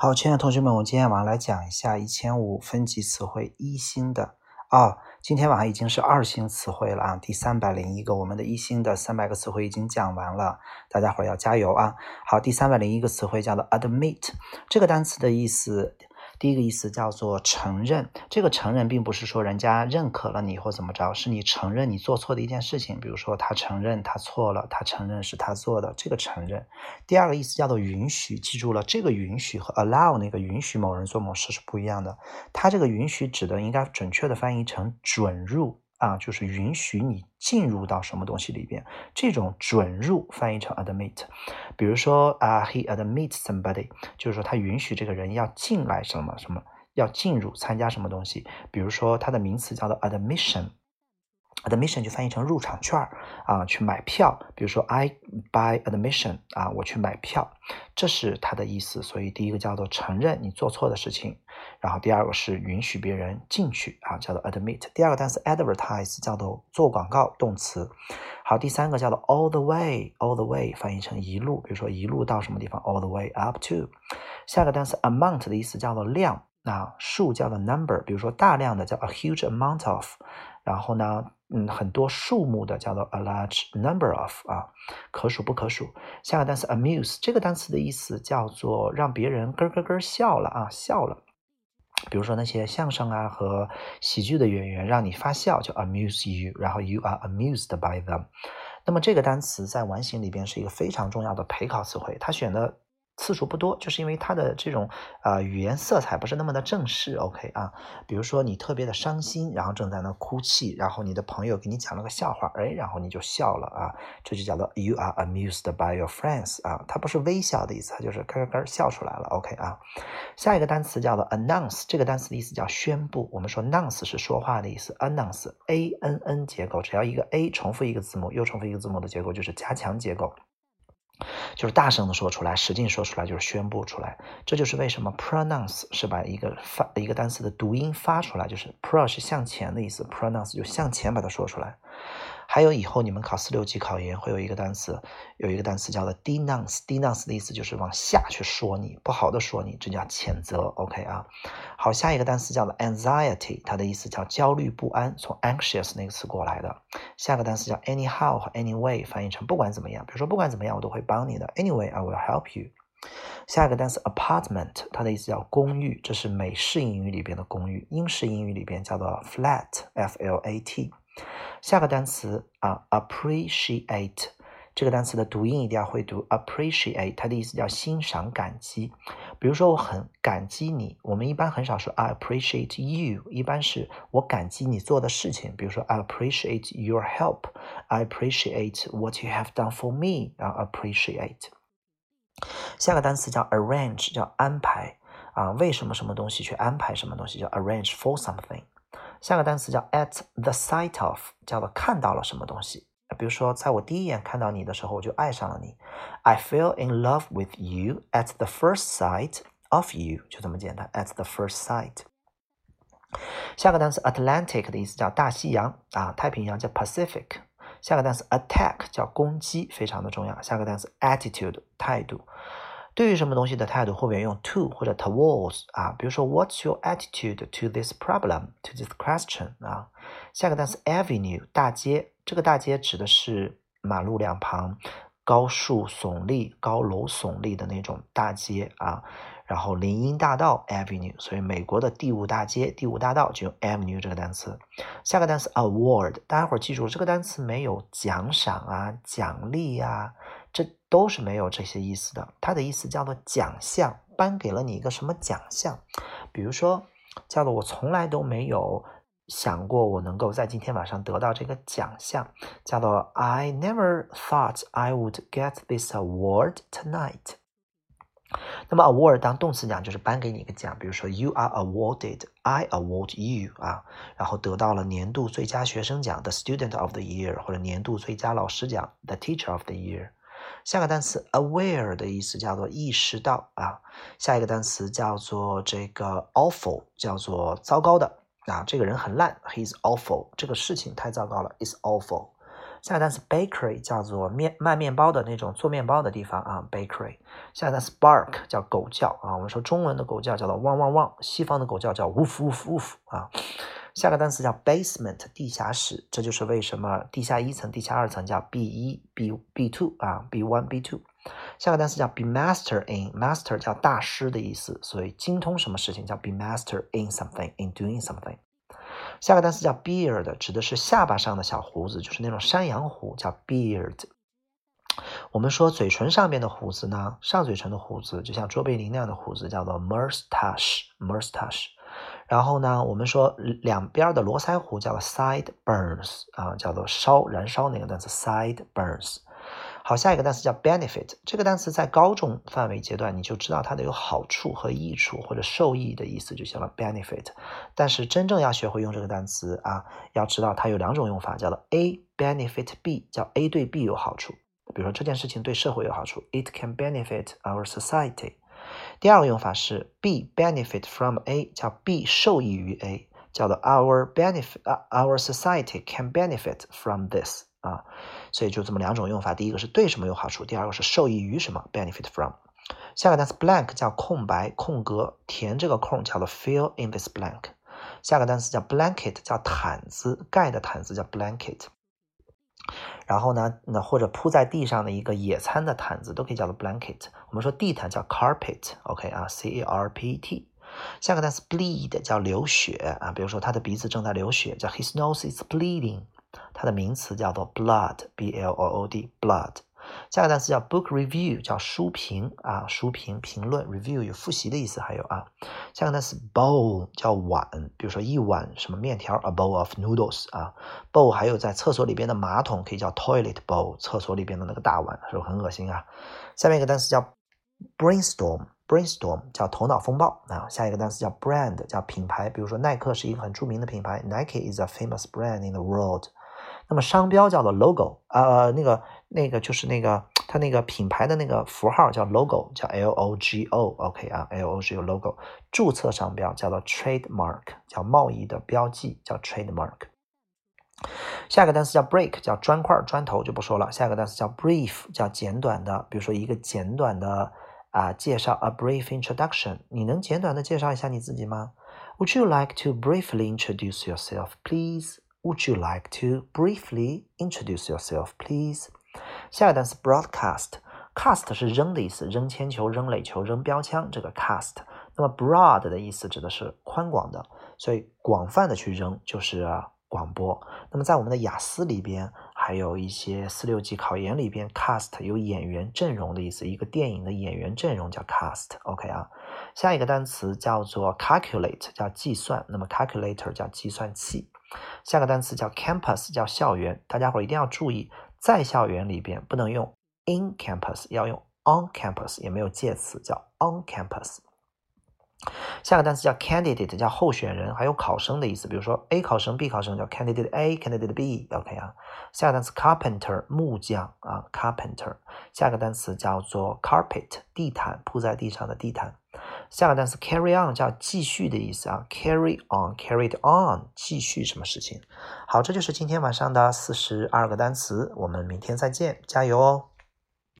好，亲爱的同学们，我今天晚上来讲一下一千五分级词汇一星的哦。今天晚上已经是二星词汇了啊，第三百零一个，我们的一星的三百个词汇已经讲完了，大家伙儿要加油啊！好，第三百零一个词汇叫做 admit，这个单词的意思。第一个意思叫做承认，这个承认并不是说人家认可了你或怎么着，是你承认你做错的一件事情。比如说他承认他错了，他承认是他做的，这个承认。第二个意思叫做允许，记住了，这个允许和 allow 那个允许某人做某事是不一样的。它这个允许指的应该准确的翻译成准入。啊，就是允许你进入到什么东西里边，这种准入翻译成 admit。比如说啊，he admit somebody，就是说他允许这个人要进来什么什么，要进入参加什么东西。比如说它的名词叫做 admission。Admission 就翻译成入场券啊，去买票。比如说，I buy admission 啊，我去买票，这是它的意思。所以第一个叫做承认你做错的事情，然后第二个是允许别人进去啊，叫做 admit。第二个单词 advertise 叫做做广告，动词。好，第三个叫做 all the way，all the way 翻译成一路。比如说一路到什么地方，all the way up to。下个单词 amount 的意思叫做量，那数叫做 number。比如说大量的叫 a huge amount of。然后呢，嗯，很多数目的叫做 a large number of 啊，可数不可数。下个单词 amuse 这个单词的意思叫做让别人咯咯咯笑了啊，笑了。比如说那些相声啊和喜剧的演员让你发笑，就 amuse you，然后 you are amused by them。那么这个单词在完形里边是一个非常重要的陪考词汇，它选的。次数不多，就是因为它的这种啊语言色彩不是那么的正式。OK 啊，比如说你特别的伤心，然后正在那哭泣，然后你的朋友给你讲了个笑话，哎，然后你就笑了啊，这就叫做 You are amused by your friends 啊，它不是微笑的意思，它就是咯咯咯笑出来了。OK 啊，下一个单词叫做 announce，这个单词的意思叫宣布。我们说 announce 是说话的意思，announce a n n 结构，只要一个 a 重复一个字母，又重复一个字母的结构就是加强结构。就是大声的说出来，使劲说出来，就是宣布出来。这就是为什么 pronounce 是把一个发一个单词的读音发出来，就是 pro 是向前的意思，pronounce 就向前把它说出来。还有以后你们考四六级考研会有一个单词，有一个单词叫做 denounce，denounce 的意思就是往下去说你，不好的说你，这叫谴责。OK 啊，好，下一个单词叫做 anxiety，它的意思叫焦虑不安，从 anxious 那个词过来的。下个单词叫 anyhow 和 anyway，翻译成不管怎么样，比如说不管怎么样我都会帮你的，anyway I will help you。下一个单词 apartment，它的意思叫公寓，这是美式英语里边的公寓，英式英语里边叫做 flat，f l a t。下个单词啊，appreciate 这个单词的读音一定要会读，appreciate 它的意思叫欣赏、感激。比如说，我很感激你，我们一般很少说 I appreciate you，一般是我感激你做的事情。比如说，I appreciate your help，I appreciate what you have done for me，然后 appreciate。下个单词叫 arrange，叫安排啊，为什么什么东西去安排什么东西，叫 arrange for something。下个单词叫 at the sight of，叫做看到了什么东西。比如说，在我第一眼看到你的时候，我就爱上了你。I fell in love with you at the first sight of you，就这么简单。At the first sight。下个单词 Atlantic 的意思叫大西洋啊，太平洋叫 Pacific。下个单词 attack 叫攻击，非常的重要。下个单词 attitude 态度。对于什么东西的态度，后面用 to 或者 towards 啊，比如说 What's your attitude to this problem? To this question 啊？下个单词 avenue 大街，这个大街指的是马路两旁高树耸立、高楼耸立的那种大街啊。然后林荫大道 avenue，所以美国的第五大街、第五大道就用 avenue 这个单词。下个单词 award，大家伙记住这个单词没有奖赏啊、奖励呀。都是没有这些意思的，它的意思叫做奖项，颁给了你一个什么奖项？比如说，叫做我从来都没有想过我能够在今天晚上得到这个奖项，叫做 I never thought I would get this award tonight。那么 award 当动词讲就是颁给你一个奖，比如说 You are awarded，I award you 啊，然后得到了年度最佳学生奖 The Student of the Year，或者年度最佳老师奖 The Teacher of the Year。下个单词 aware 的意思叫做意识到啊，下一个单词叫做这个 awful，叫做糟糕的啊，这个人很烂，he's awful，这个事情太糟糕了，is awful。下个单词 bakery 叫做面卖面包的那种做面包的地方啊，bakery。下个单词 bark 叫狗叫啊，我们说中文的狗叫叫做汪汪汪，西方的狗叫叫 woof woof woof 啊。下个单词叫 basement 地下室，这就是为什么地下一层、地下二层叫 B 一、B B two 啊，B one、B two。下个单词叫 be master in，master 叫大师的意思，所以精通什么事情叫 be master in something，in doing something。下个单词叫 beard，指的是下巴上的小胡子，就是那种山羊胡，叫 beard。我们说嘴唇上面的胡子呢，上嘴唇的胡子，就像卓别林那样的胡子，叫做 moustache，moustache。然后呢，我们说两边的络腮胡叫做 sideburns，啊，叫做烧燃烧那个单词 sideburns。好，下一个单词叫 benefit。这个单词在高中范围阶段，你就知道它的有好处和益处或者受益的意思就行了。benefit。但是真正要学会用这个单词啊，要知道它有两种用法，叫做 A benefit B，叫 A 对 B 有好处。比如说这件事情对社会有好处，It can benefit our society。第二个用法是 B benefit from A，叫 B 受益于 A，叫做 Our benefit，Our society can benefit from this。啊，所以就这么两种用法，第一个是对什么有好处，第二个是受益于什么，benefit from。下个单词 blank 叫空白、空格，填这个空叫做 fill in this blank。下个单词叫 blanket 叫毯子，盖的毯子叫 blanket。然后呢，那或者铺在地上的一个野餐的毯子都可以叫做 blanket。我们说地毯叫 carpet，OK 啊，C A R P E T。下个单词 bleed 叫流血啊，比如说他的鼻子正在流血，叫 his nose is bleeding。它的名词叫做 blood，b l o o d，blood。下个单词叫 book review，叫书评啊，书评评论 review 有复习的意思，还有啊。下个单词 bowl 叫碗，比如说一碗什么面条，a bowl of noodles 啊。bowl 还有在厕所里边的马桶可以叫 toilet bowl，厕所里边的那个大碗，是不是很恶心啊？下面一个单词叫 brainstorm，brainstorm 叫头脑风暴啊。下一个单词叫 brand，叫品牌，比如说耐克是一个很著名的品牌，Nike is a famous brand in the world。那么商标叫做 logo，呃，那个那个就是那个它那个品牌的那个符号叫 logo，叫 L O G O，OK 啊，L O G O logo。注册商标叫做 trademark，叫贸易的标记，叫 trademark。下一个单词叫 break，叫砖块、砖头就不说了。下一个单词叫 brief，叫简短的，比如说一个简短的啊介绍，a brief introduction。你能简短的介绍一下你自己吗？Would you like to briefly introduce yourself, please? Would you like to briefly introduce yourself, please? 下一个单词 broadcast，cast 是扔的意思，扔铅球、扔垒球、扔标枪，这个 cast。那么 broad 的意思指的是宽广的，所以广泛的去扔就是广播。那么在我们的雅思里边，还有一些四六级考研里边，cast 有演员阵容的意思，一个电影的演员阵容叫 cast。OK 啊，下一个单词叫做 calculate，叫计算。那么 calculator 叫计算器。下个单词叫 campus，叫校园。大家伙一定要注意，在校园里边不能用 in campus，要用 on campus，也没有介词叫 on campus。下个单词叫 candidate，叫候选人，还有考生的意思。比如说 A 考生、B 考生叫 candidate A，candidate B，OK 啊。下个单词 carpenter，木匠啊，carpenter。下个单词叫做 carpet，地毯，铺在地上的地毯。下个单词 carry on 叫继续的意思啊，carry on，carried on，继续什么事情？好，这就是今天晚上的四十二个单词，我们明天再见，加油哦！